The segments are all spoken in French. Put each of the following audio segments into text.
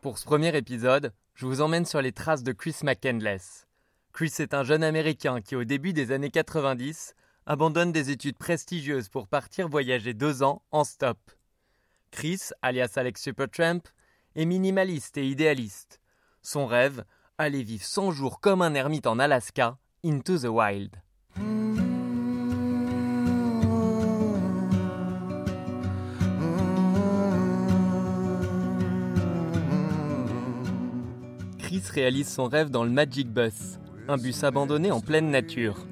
Pour ce premier épisode, je vous emmène sur les traces de Chris McCandless. Chris est un jeune Américain qui, au début des années 90, abandonne des études prestigieuses pour partir voyager deux ans en stop. Chris, alias Alex Supertramp, est minimaliste et idéaliste. Son rêve, aller vivre 100 jours comme un ermite en Alaska, into the wild. Chris réalise son rêve dans le Magic Bus, un bus abandonné en pleine nature.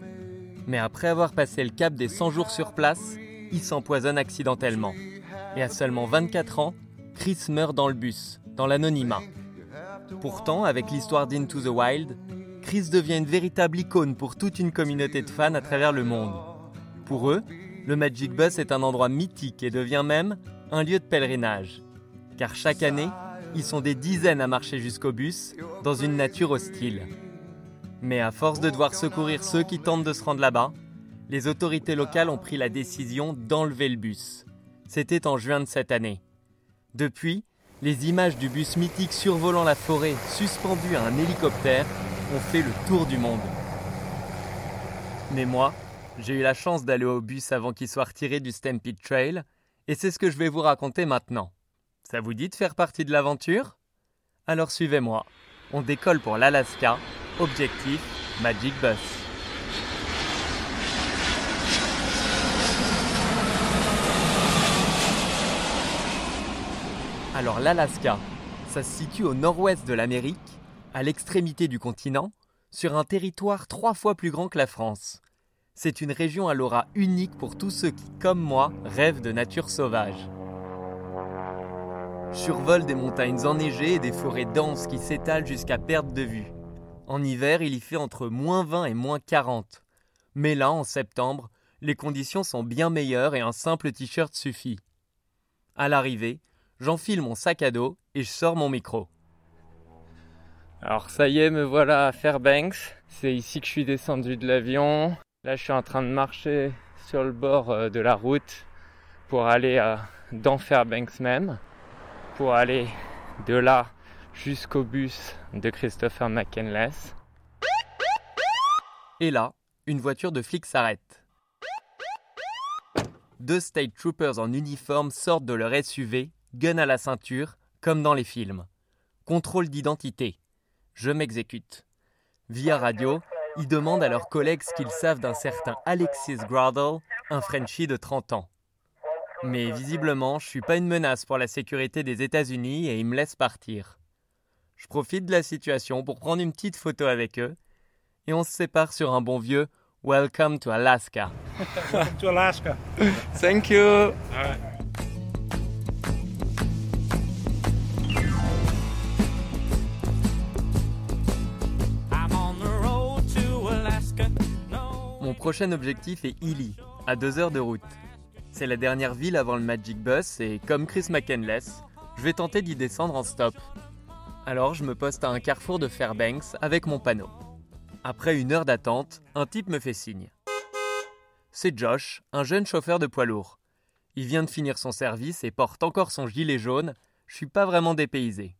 Mais après avoir passé le cap des 100 jours sur place, il s'empoisonne accidentellement. Et à seulement 24 ans, Chris meurt dans le bus, dans l'anonymat. Pourtant, avec l'histoire d'Into the Wild, Chris devient une véritable icône pour toute une communauté de fans à travers le monde. Pour eux, le Magic Bus est un endroit mythique et devient même un lieu de pèlerinage. Car chaque année, ils sont des dizaines à marcher jusqu'au bus, dans une nature hostile. Mais à force de devoir secourir ceux qui tentent de se rendre là-bas, les autorités locales ont pris la décision d'enlever le bus. C'était en juin de cette année. Depuis, les images du bus mythique survolant la forêt, suspendu à un hélicoptère, ont fait le tour du monde. Mais moi, j'ai eu la chance d'aller au bus avant qu'il soit retiré du Stampede Trail, et c'est ce que je vais vous raconter maintenant. Ça vous dit de faire partie de l'aventure? Alors suivez-moi. On décolle pour l'Alaska. Objectif Magic Bus. Alors l'Alaska, ça se situe au nord-ouest de l'Amérique, à l'extrémité du continent, sur un territoire trois fois plus grand que la France. C'est une région à l'aura unique pour tous ceux qui, comme moi, rêvent de nature sauvage survole des montagnes enneigées et des forêts denses qui s'étalent jusqu'à perte de vue. En hiver, il y fait entre moins 20 et moins 40. Mais là, en septembre, les conditions sont bien meilleures et un simple t-shirt suffit. À l'arrivée, j'enfile mon sac à dos et je sors mon micro. Alors ça y est, me voilà à Fairbanks. C'est ici que je suis descendu de l'avion. Là, je suis en train de marcher sur le bord euh, de la route pour aller dans Fairbanks même pour aller de là jusqu'au bus de Christopher McKenless. Et là, une voiture de flic s'arrête. Deux state troopers en uniforme sortent de leur SUV, gun à la ceinture, comme dans les films. Contrôle d'identité. Je m'exécute. Via radio, ils demandent à leurs collègues ce qu'ils savent d'un certain Alexis Gradle, un Frenchie de 30 ans. Mais visiblement, je suis pas une menace pour la sécurité des États-Unis et ils me laissent partir. Je profite de la situation pour prendre une petite photo avec eux et on se sépare sur un bon vieux Welcome to Alaska. to Alaska. Thank you. Mon prochain objectif est Ely, à deux heures de route. C'est la dernière ville avant le Magic Bus et comme Chris McKenless, je vais tenter d'y descendre en stop. Alors je me poste à un carrefour de Fairbanks avec mon panneau. Après une heure d'attente, un type me fait signe. C'est Josh, un jeune chauffeur de poids lourd. Il vient de finir son service et porte encore son gilet jaune, je suis pas vraiment dépaysé.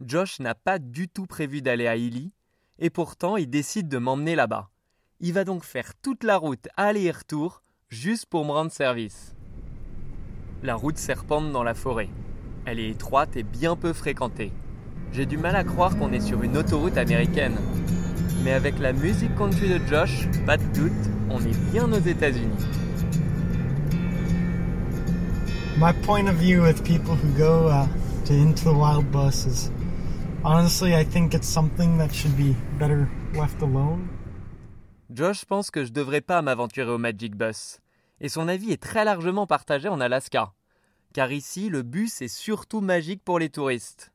Josh n'a pas du tout prévu d'aller à Ely, et pourtant il décide de m'emmener là-bas. Il va donc faire toute la route aller et retour juste pour me rendre service. La route serpente dans la forêt. Elle est étroite et bien peu fréquentée. J'ai du mal à croire qu'on est sur une autoroute américaine. Mais avec la musique country de Josh, pas de doute, on est bien aux États-Unis. My point of view with people who go uh, to Into the Wild bus is honestly, I think it's something that should be better left alone. Josh pense que je devrais pas m'aventurer au Magic Bus. Et son avis est très largement partagé en Alaska. Car ici, le bus est surtout magique pour les touristes.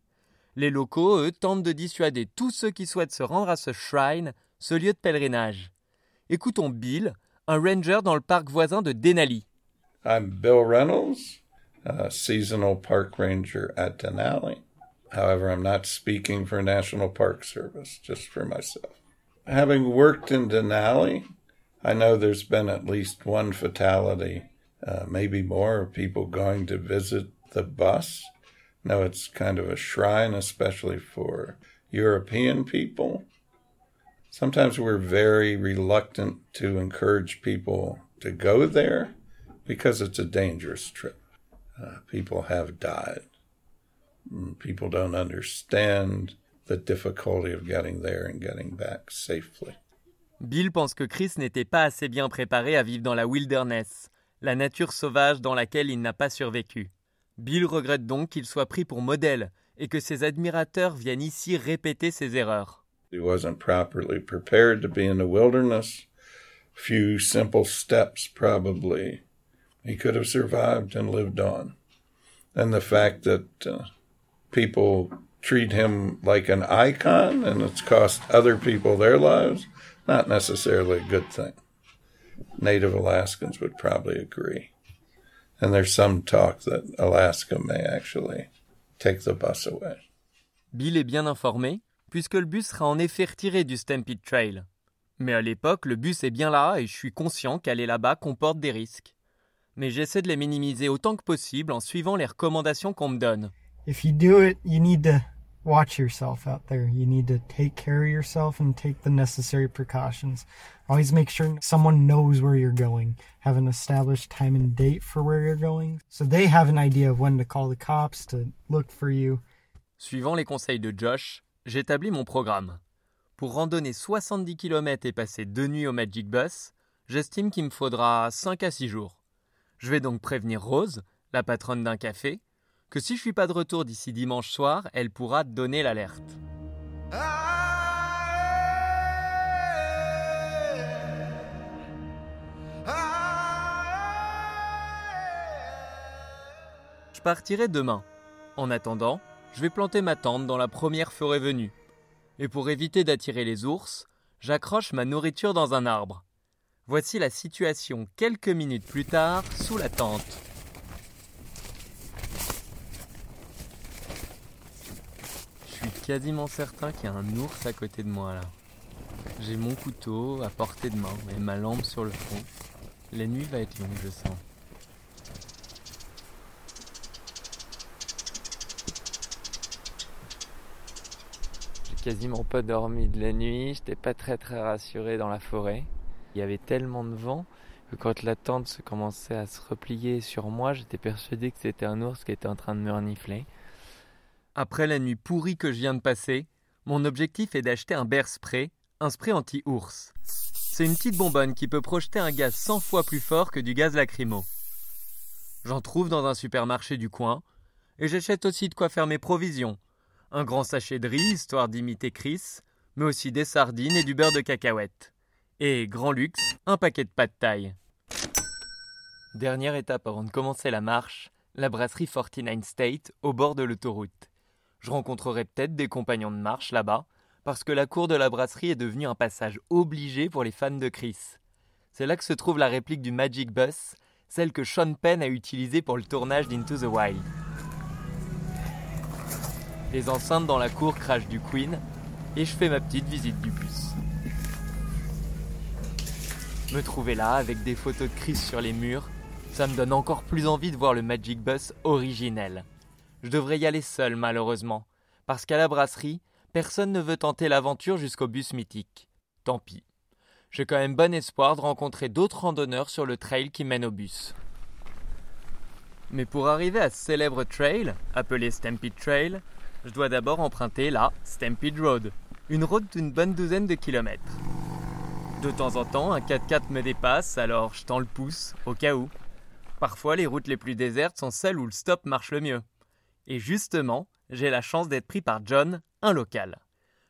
Les locaux, eux, tentent de dissuader tous ceux qui souhaitent se rendre à ce shrine, ce lieu de pèlerinage. Écoutons Bill, un ranger dans le parc voisin de Denali. I'm Bill Reynolds, seasonal park ranger at Denali. However, I'm not speaking for National Park Service, just for myself. Having worked in Denali, I know there's been at least one fatality, uh, maybe more, of people going to visit the bus. Now it's kind of a shrine, especially for European people. Sometimes we're very reluctant to encourage people to go there because it's a dangerous trip. Uh, people have died. Mm, People don't understand the difficulty of getting there and getting back safely. Bill pense que Chris n'était pas assez bien préparé à vivre dans la wilderness, la nature sauvage dans laquelle il n'a pas survécu. Bill regrette donc qu'il soit pris pour modèle et que ses admirateurs viennent ici répéter ses erreurs. He wasn't properly prepared to be in the wilderness. Few simple steps, probably. He could have survived and lived on. And the fact that uh, people treat him like an icon and it's cost other people their lives, not necessarily a good thing. Native Alaskans would probably agree. And there's some talk that Alaska may actually take the bus away. Bill est bien informé, puisque le bus sera en effet retiré du Stampede Trail. Mais à l'époque, le bus est bien là et je suis conscient qu'aller là-bas comporte des risques. Mais j'essaie de les minimiser autant que possible en suivant les recommandations qu'on me donne. If you do it, you need to watch yourself out there. You need to take care of yourself and take the necessary precautions. Always make sure someone knows where you're going. Have an established time and date for where you're going. So they have an idea of when to call the cops to look for you. Suivant les conseils de Josh, j'établis mon programme. Pour randonner 70 km et passer deux nuits au Magic Bus, j'estime qu'il me faudra 5 à 6 jours. Je vais donc prévenir Rose, la patronne d'un café, que si je suis pas de retour d'ici dimanche soir, elle pourra donner l'alerte. Je partirai demain. En attendant, je vais planter ma tente dans la première forêt venue. Et pour éviter d'attirer les ours, j'accroche ma nourriture dans un arbre. Voici la situation quelques minutes plus tard sous la tente. Je suis quasiment certain qu'il y a un ours à côté de moi là. J'ai mon couteau à portée de main et ma lampe sur le front. La nuit va être longue, je sens. J'ai quasiment pas dormi de la nuit, j'étais pas très très rassuré dans la forêt. Il y avait tellement de vent que quand la tente se commençait à se replier sur moi, j'étais persuadé que c'était un ours qui était en train de me renifler. Après la nuit pourrie que je viens de passer, mon objectif est d'acheter un bear spray, un spray anti-ours. C'est une petite bonbonne qui peut projeter un gaz 100 fois plus fort que du gaz lacrymo. J'en trouve dans un supermarché du coin, et j'achète aussi de quoi faire mes provisions. Un grand sachet de riz, histoire d'imiter Chris, mais aussi des sardines et du beurre de cacahuète. Et, grand luxe, un paquet de pâtes taille. Dernière étape avant de commencer la marche, la brasserie 49 State au bord de l'autoroute. Je rencontrerai peut-être des compagnons de marche là-bas, parce que la cour de la brasserie est devenue un passage obligé pour les fans de Chris. C'est là que se trouve la réplique du Magic Bus, celle que Sean Penn a utilisée pour le tournage d'Into the Wild. Les enceintes dans la cour crachent du Queen, et je fais ma petite visite du bus. Me trouver là avec des photos de Chris sur les murs, ça me donne encore plus envie de voir le Magic Bus originel. Je devrais y aller seul malheureusement, parce qu'à la brasserie, personne ne veut tenter l'aventure jusqu'au bus mythique. Tant pis. J'ai quand même bon espoir de rencontrer d'autres randonneurs sur le trail qui mène au bus. Mais pour arriver à ce célèbre trail, appelé Stampede Trail, Je dois d'abord emprunter la Stampede Road, une route d'une bonne douzaine de kilomètres. De temps en temps, un 4x4 me dépasse, alors je tends le pouce, au cas où. Parfois, les routes les plus désertes sont celles où le stop marche le mieux. Et justement, j'ai la chance d'être pris par John, un local.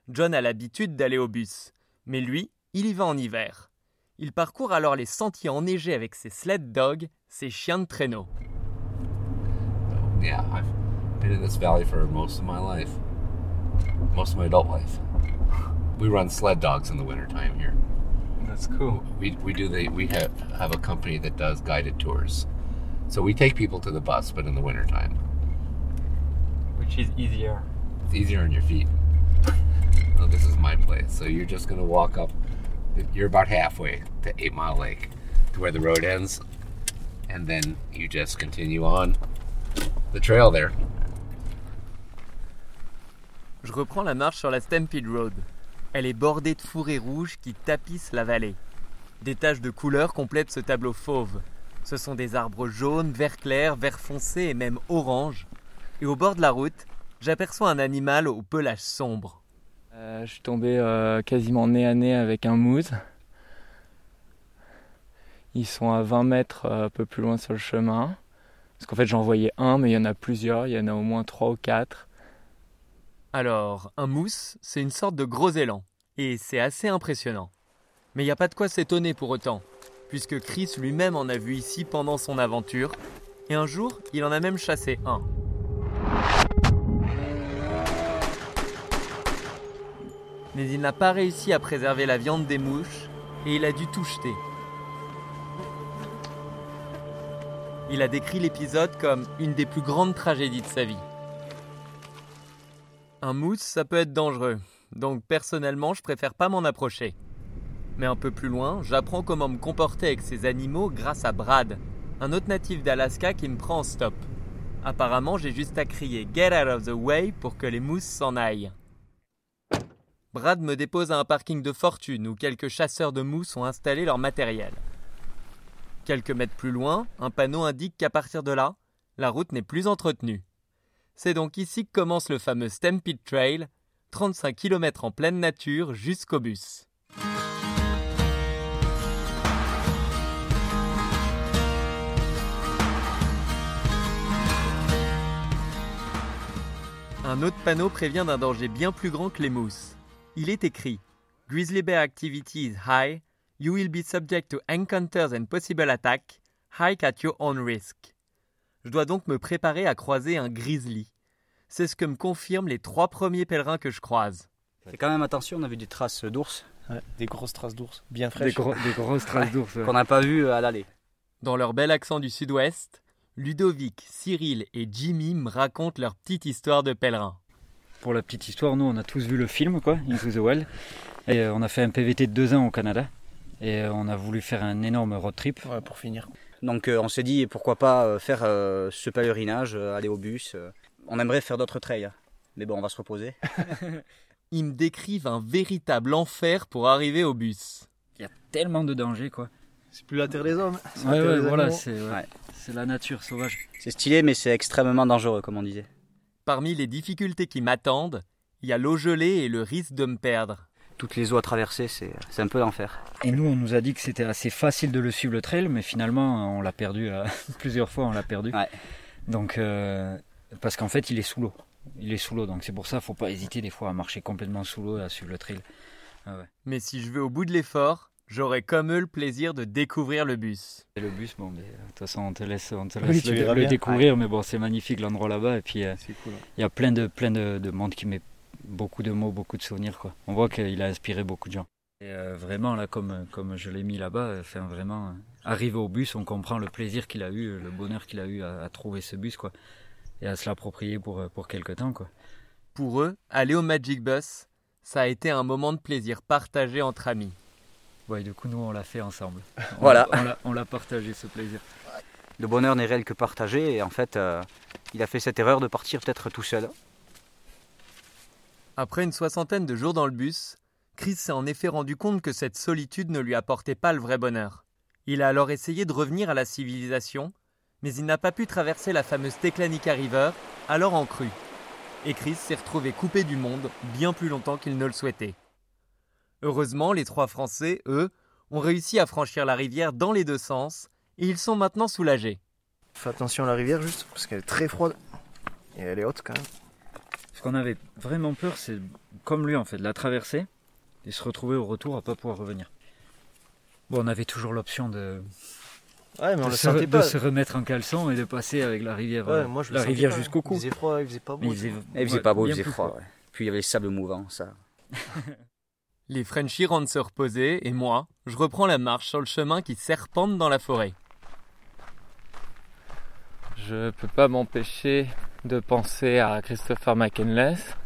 John a l'habitude d'aller au bus, mais lui, il y va en hiver. Il parcourt alors les sentiers enneigés avec ses sled dogs, ses chiens de traîneau. Yeah, I've been in this valley for most of my life. Most of my adult life. We run sled dogs in the wintertime here. That's cool. We, we do the we have have a company that does guided tours. So we take people to the bus, but in the wintertime. Which is easier. It's easier on your feet. well, this is my place. So you're just gonna walk up you're about halfway to Eight Mile Lake to where the road ends. And then you just continue on the trail there. Je reprends la marche sur la Stampede Road. Elle est bordée de fourrés rouges qui tapissent la vallée. Des taches de couleurs complètent ce tableau fauve. Ce sont des arbres jaunes, vert clair, vert foncé et même orange. Et au bord de la route, j'aperçois un animal au pelage sombre. Euh, je suis tombé euh, quasiment nez à nez avec un moose. Ils sont à 20 mètres euh, un peu plus loin sur le chemin. Parce qu'en fait j'en voyais un, mais il y en a plusieurs, il y en a au moins trois ou quatre. Alors, un mousse, c'est une sorte de gros élan, et c'est assez impressionnant. Mais il n'y a pas de quoi s'étonner pour autant, puisque Chris lui-même en a vu ici pendant son aventure, et un jour, il en a même chassé un. Mais il n'a pas réussi à préserver la viande des mouches, et il a dû tout jeter. Il a décrit l'épisode comme une des plus grandes tragédies de sa vie. Un mousse, ça peut être dangereux, donc personnellement, je préfère pas m'en approcher. Mais un peu plus loin, j'apprends comment me comporter avec ces animaux grâce à Brad, un autre natif d'Alaska qui me prend en stop. Apparemment, j'ai juste à crier Get out of the way pour que les mousses s'en aillent. Brad me dépose à un parking de fortune où quelques chasseurs de mousses ont installé leur matériel. Quelques mètres plus loin, un panneau indique qu'à partir de là, la route n'est plus entretenue. C'est donc ici que commence le fameux Stampede Trail, 35 km en pleine nature jusqu'au bus. Un autre panneau prévient d'un danger bien plus grand que les mousses. Il est écrit Grizzly bear activity is high. You will be subject to encounters and possible attack. Hike at your own risk. Je dois donc me préparer à croiser un grizzly. C'est ce que me confirment les trois premiers pèlerins que je croise. Fais quand même attention, on a vu des traces d'ours des grosses traces d'ours, bien Des, fraîches. gros- des grosses traces d'ours. ouais. qu'on n'a pas vues à l'aller. Dans leur bel accent du sud-ouest, Ludovic, Cyril et Jimmy me racontent leur petite histoire de pèlerin. Pour la petite histoire, nous on a tous vu le film, quoi, Into the Well. Et euh, on a fait un PVT de deux ans au Canada. Et euh, on a voulu faire un énorme road trip. Ouais, pour finir. Donc euh, on s'est dit pourquoi pas euh, faire euh, ce pèlerinage, euh, aller au bus. euh. On aimerait faire d'autres trails. hein. Mais bon, on va se reposer. Ils me décrivent un véritable enfer pour arriver au bus. Il y a tellement de dangers, quoi. C'est plus la terre des hommes. Ouais, ouais, voilà, animaux. c'est ouais. Ouais. C'est la nature sauvage. C'est stylé, mais c'est extrêmement dangereux, comme on disait. Parmi les difficultés qui m'attendent, il y a l'eau gelée et le risque de me perdre. Toutes les eaux à traverser, c'est c'est un peu l'enfer. Et nous, on nous a dit que c'était assez facile de le suivre le trail, mais finalement, on l'a perdu euh, plusieurs fois, on l'a perdu. Ouais. Donc, euh, parce qu'en fait, il est sous l'eau. Il est sous l'eau, donc c'est pour ça, faut pas hésiter des fois à marcher complètement sous l'eau et à suivre le trail. Ah ouais. Mais si je vais au bout de l'effort, j'aurai comme eux le plaisir de découvrir le bus. Et le bus, bon, mais, euh, de toute façon, on te laisse, on te laisse le, découvrir, mais bon, c'est magnifique l'endroit là-bas. Et puis, euh, C'est cool. il y a plein de, plein de, de monde qui met beaucoup de mots, beaucoup de souvenirs. Quoi. On voit qu'il a inspiré beaucoup de gens. Et euh, vraiment, là, comme, comme je l'ai mis là-bas, enfin, vraiment, euh, arrivé au bus, on comprend le plaisir qu'il a eu, le bonheur qu'il a eu à, à trouver ce bus, quoi, et à se l'approprier pour, pour quelque temps, quoi. Pour eux, aller au Magic Bus, ça a été un moment de plaisir partagé entre amis. Ouais, du coup, nous, on l'a fait ensemble. On- Voilà. On l'a- on l'a partagé, ce plaisir. Le bonheur n'est réel que partagé, et en fait, euh, il a fait cette erreur de partir peut-être tout seul. Après une soixantaine de jours dans le bus, Chris s'est en effet rendu compte que cette solitude ne lui apportait pas le vrai bonheur. Il a alors essayé de revenir à la civilisation, mais il n'a pas pu traverser la fameuse Teclanica River, alors en crue. et Chris s'est retrouvé coupé du monde bien plus longtemps qu'il ne le souhaitait. Heureusement, les trois Français, eux, ont réussi à franchir la rivière dans les deux sens et ils sont maintenant soulagés. Fais attention à la rivière juste, parce qu'elle est très froide. Et elle est haute quand même. Ce qu'on avait vraiment peur, c'est comme lui en fait, de la traverser et se retrouver au retour à pas pouvoir revenir. Bon, on avait toujours l'option de, Ouais, mais on de le se, sentait de pas. se remettre en caleçon et de passer avec la rivière, Ouais, euh, moi, je le la rivière jusqu'au cou. Il faisait froid, il faisait pas beau. il faisait, Et il faisait ouais, pas beau, il faisait froid. froid. ouais. Puis il y avait les sables mouvants, ça. Les Frenchies rentrent se reposer et moi, je reprends la marche sur le chemin qui serpente dans la forêt. Je peux pas m'empêcher de penser à Christopher McKinless.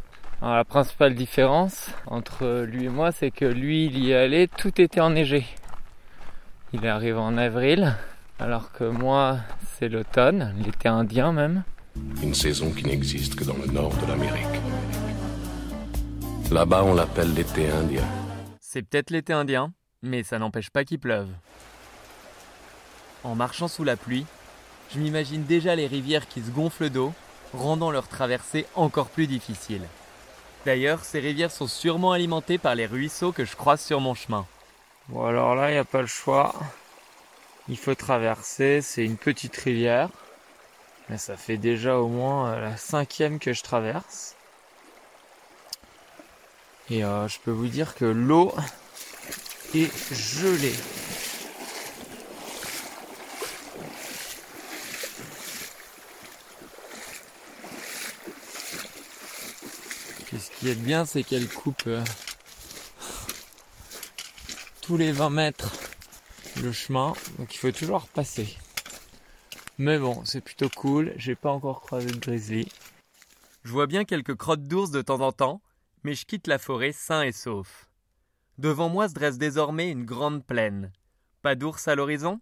Alors, la principale différence entre lui et moi, c'est que lui, il y est allé, tout était enneigé. Il est arrivé en avril, alors que moi, c'est l'automne, l'été indien même. Une saison qui n'existe que dans le nord de l'Amérique. Là-bas, on l'appelle l'été indien. C'est peut-être l'été indien, mais ça n'empêche pas qu'il pleuve. En marchant sous la pluie, je m'imagine déjà les rivières qui se gonflent d'eau, rendant leur traversée encore plus difficile. D'ailleurs, ces rivières sont sûrement alimentées par les ruisseaux que je croise sur mon chemin. Bon alors là, il n'y a pas le choix. Il faut traverser, c'est une petite rivière. Mais ça fait déjà au moins euh, la cinquième que je traverse. Et euh, je peux vous dire que l'eau est gelée. Et ce qui est bien, c'est qu'elle coupe euh, tous les 20 mètres le chemin, donc il faut toujours passer. Mais bon, c'est plutôt cool, j'ai pas encore croisé de grizzly. Je vois bien quelques crottes d'ours de temps en temps, mais je quitte la forêt sain et sauf. Devant moi se dresse désormais une grande plaine. Pas d'ours à l'horizon?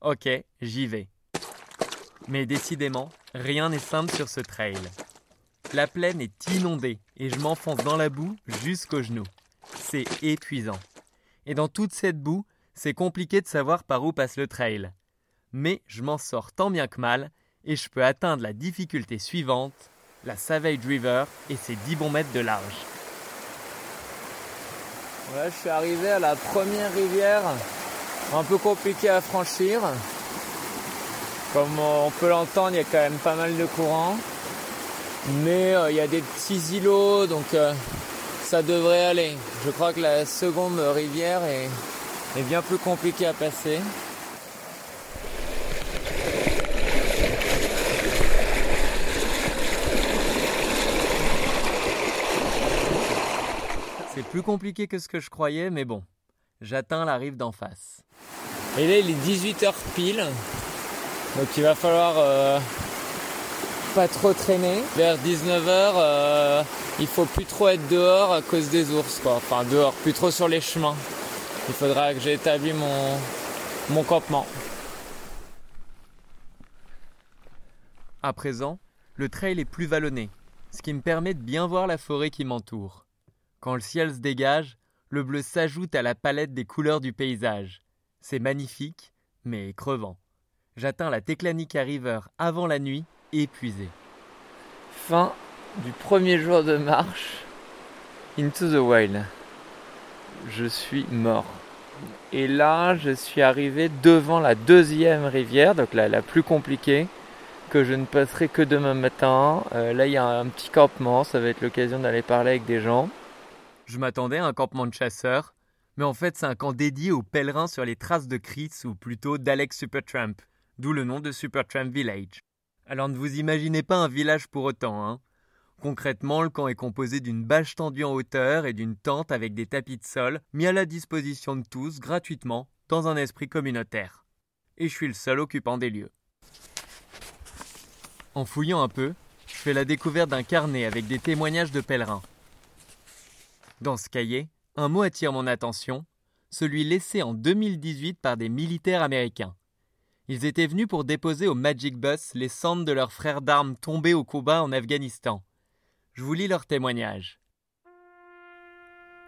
Ok, j'y vais. Mais décidément, rien n'est simple sur ce trail. La plaine est inondée et je m'enfonce dans la boue jusqu'aux genoux. C'est épuisant. Et dans toute cette boue, c'est compliqué de savoir par où passe le trail. Mais je m'en sors tant bien que mal et je peux atteindre la difficulté suivante, la Savage River et ses 10 bons mètres de large. Voilà, je suis arrivé à la première rivière, un peu compliquée à franchir. Comme on peut l'entendre, il y a quand même pas mal de courant. Mais euh, il y a des petits îlots, donc euh, ça devrait aller. Je crois que la seconde rivière est, est bien plus compliquée à passer. C'est plus compliqué que ce que je croyais, mais bon, j'atteins la rive d'en face. Et là, il est 18h pile, donc il va falloir euh, pas trop traîner. Vers 19h, il faut plus trop être dehors à cause des ours, quoi. Enfin, dehors, plus trop sur les chemins. Il faudra que j'établis mon, mon campement. À présent, le trail est plus vallonné, ce qui me permet de bien voir la forêt qui m'entoure. Quand le ciel se dégage, le bleu s'ajoute à la palette des couleurs du paysage. C'est magnifique, mais crevant. J'atteins la Teclanica River avant la nuit, épuisé. Fin du premier jour de marche. Into the Wild. Je suis mort. Et là, je suis arrivé devant la deuxième rivière, donc la, plus compliquée, que je ne passerai que demain matin. Euh, là, il y a un petit campement, ça va être l'occasion d'aller parler avec des gens. Je m'attendais à un campement de chasseurs, mais en fait, c'est un camp dédié aux pèlerins sur les traces de Chris, ou plutôt d'Alex Supertramp, d'où le nom de Supertramp Village. Alors ne vous imaginez pas un village pour autant, hein. Concrètement, le camp est composé d'une bâche tendue en hauteur et d'une tente avec des tapis de sol mis à la disposition de tous gratuitement dans un esprit communautaire. Et je suis le seul occupant des lieux. En fouillant un peu, je fais la découverte d'un carnet avec des témoignages de pèlerins. Dans ce cahier, un mot attire mon attention, celui laissé en 2018 par des militaires américains. Ils étaient venus pour déposer au Magic Bus les cendres de leurs frères d'armes tombés au combat en Afghanistan. Je vous lis leur témoignage.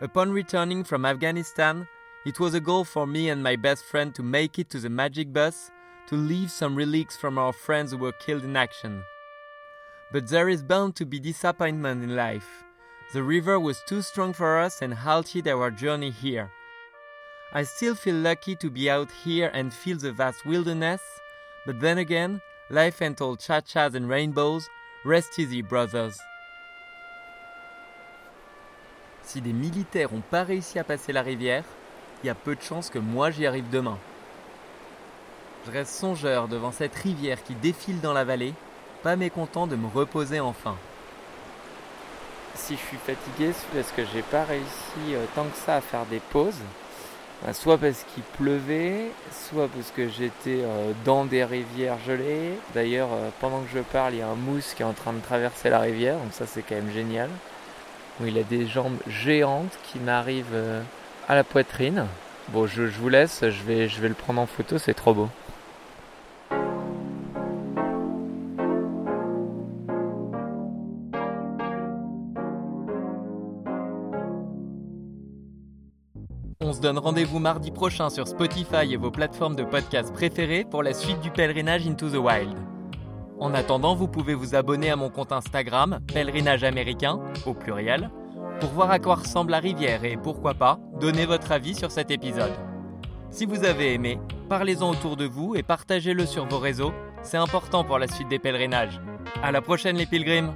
Upon returning from Afghanistan, it was a goal for me and my best friend to make it to the Magic Bus to leave some relics from our friends who were killed in action. But there is bound to be disappointment in life. The river was too strong for us and halted our journey here. I still feel lucky to be out here and feel the vast wilderness, but then again, life ain't all cha-chas and rainbows. Rest easy, brothers. Si des militaires n'ont pas réussi à passer la rivière, il y a peu de chances que moi j'y arrive demain. Je reste songeur devant cette rivière qui défile dans la vallée, pas mécontent de me reposer enfin. Si je suis fatigué, c'est parce que j'ai pas réussi euh, tant que ça à faire des pauses. Euh, Soit parce qu'il pleuvait, soit parce que j'étais euh, dans des rivières gelées. D'ailleurs, euh, pendant que je parle, il y a un mousse qui est en train de traverser la rivière, donc ça c'est quand même génial. Il a des jambes géantes qui m'arrivent à la poitrine. Bon, je, vous laisse, je vais le prendre en photo, c'est trop beau. Donne rendez-vous mardi prochain sur Spotify et vos plateformes de podcast préférées pour la suite du pèlerinage Into the Wild. En attendant, vous pouvez vous abonner à mon compte Instagram, pèlerinage américain, au pluriel, pour voir à quoi ressemble la rivière et pourquoi pas, donner votre avis sur cet épisode. Si vous avez aimé, parlez-en autour de vous et partagez-le sur vos réseaux, c'est important pour la suite des pèlerinages. À la prochaine les pilgrims